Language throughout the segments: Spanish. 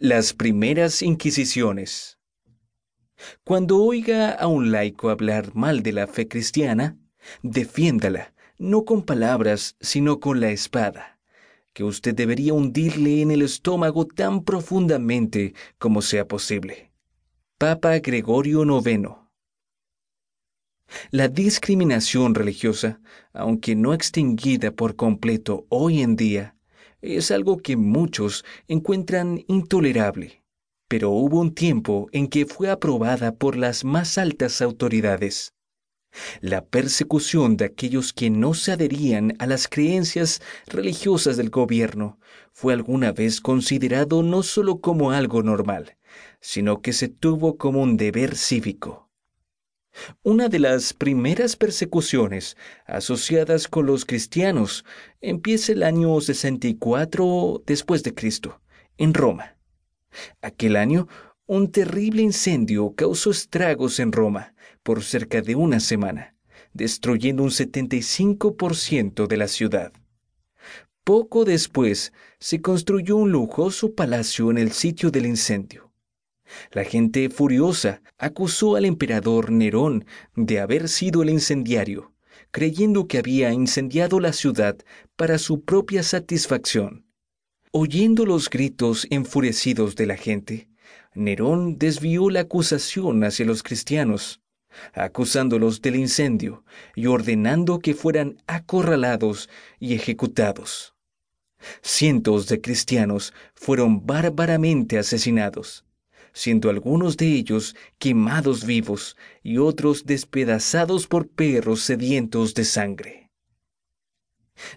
Las primeras Inquisiciones. Cuando oiga a un laico hablar mal de la fe cristiana, defiéndala, no con palabras, sino con la espada, que usted debería hundirle en el estómago tan profundamente como sea posible. Papa Gregorio IX. La discriminación religiosa, aunque no extinguida por completo hoy en día, es algo que muchos encuentran intolerable, pero hubo un tiempo en que fue aprobada por las más altas autoridades. La persecución de aquellos que no se adherían a las creencias religiosas del gobierno fue alguna vez considerado no solo como algo normal, sino que se tuvo como un deber cívico. Una de las primeras persecuciones asociadas con los cristianos empieza el año 64 después de Cristo, en Roma. Aquel año, un terrible incendio causó estragos en Roma por cerca de una semana, destruyendo un 75% de la ciudad. Poco después se construyó un lujoso palacio en el sitio del incendio. La gente furiosa acusó al emperador Nerón de haber sido el incendiario, creyendo que había incendiado la ciudad para su propia satisfacción. Oyendo los gritos enfurecidos de la gente, Nerón desvió la acusación hacia los cristianos, acusándolos del incendio y ordenando que fueran acorralados y ejecutados. Cientos de cristianos fueron bárbaramente asesinados siendo algunos de ellos quemados vivos y otros despedazados por perros sedientos de sangre.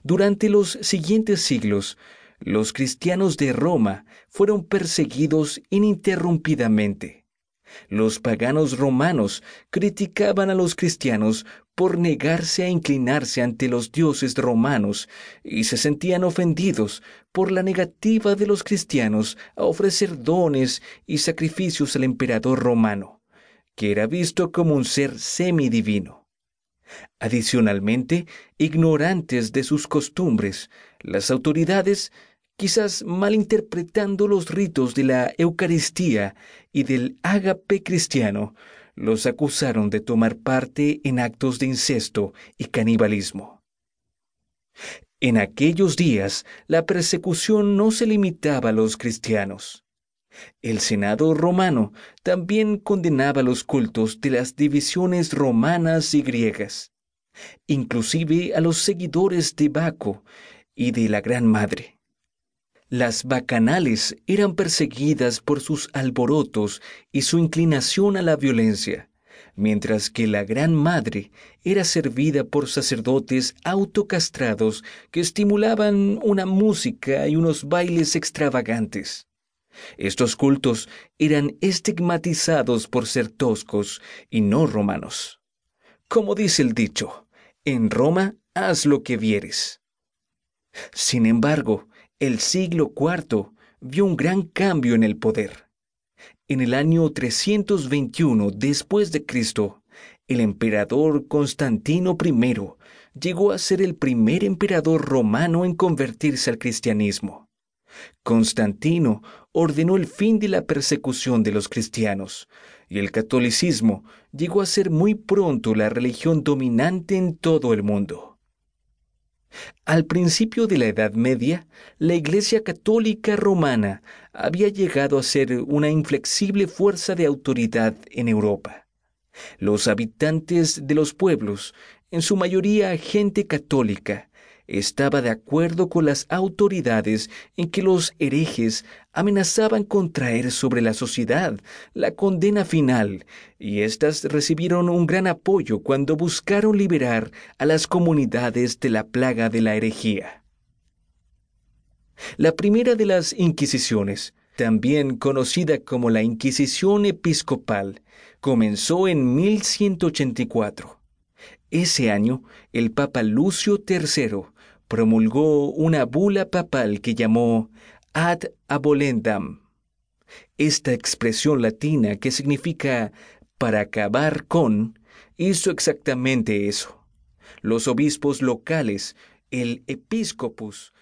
Durante los siguientes siglos, los cristianos de Roma fueron perseguidos ininterrumpidamente. Los paganos romanos criticaban a los cristianos por negarse a inclinarse ante los dioses romanos y se sentían ofendidos por la negativa de los cristianos a ofrecer dones y sacrificios al emperador romano, que era visto como un ser semidivino. Adicionalmente, ignorantes de sus costumbres, las autoridades, quizás malinterpretando los ritos de la Eucaristía y del ágape cristiano, los acusaron de tomar parte en actos de incesto y canibalismo. En aquellos días la persecución no se limitaba a los cristianos. El Senado romano también condenaba los cultos de las divisiones romanas y griegas, inclusive a los seguidores de Baco y de la Gran Madre. Las bacanales eran perseguidas por sus alborotos y su inclinación a la violencia, mientras que la Gran Madre era servida por sacerdotes autocastrados que estimulaban una música y unos bailes extravagantes. Estos cultos eran estigmatizados por ser toscos y no romanos. Como dice el dicho, en Roma haz lo que vieres. Sin embargo, el siglo IV vio un gran cambio en el poder. En el año 321 después de Cristo, el emperador Constantino I llegó a ser el primer emperador romano en convertirse al cristianismo. Constantino ordenó el fin de la persecución de los cristianos, y el catolicismo llegó a ser muy pronto la religión dominante en todo el mundo. Al principio de la Edad Media, la Iglesia Católica Romana había llegado a ser una inflexible fuerza de autoridad en Europa. Los habitantes de los pueblos, en su mayoría gente católica, estaba de acuerdo con las autoridades en que los herejes amenazaban con traer sobre la sociedad la condena final, y éstas recibieron un gran apoyo cuando buscaron liberar a las comunidades de la plaga de la herejía. La primera de las Inquisiciones, también conocida como la Inquisición Episcopal, comenzó en 1184. Ese año, el Papa Lucio III promulgó una bula papal que llamó ad abolendam. Esta expresión latina que significa para acabar con, hizo exactamente eso. Los obispos locales, el episcopus,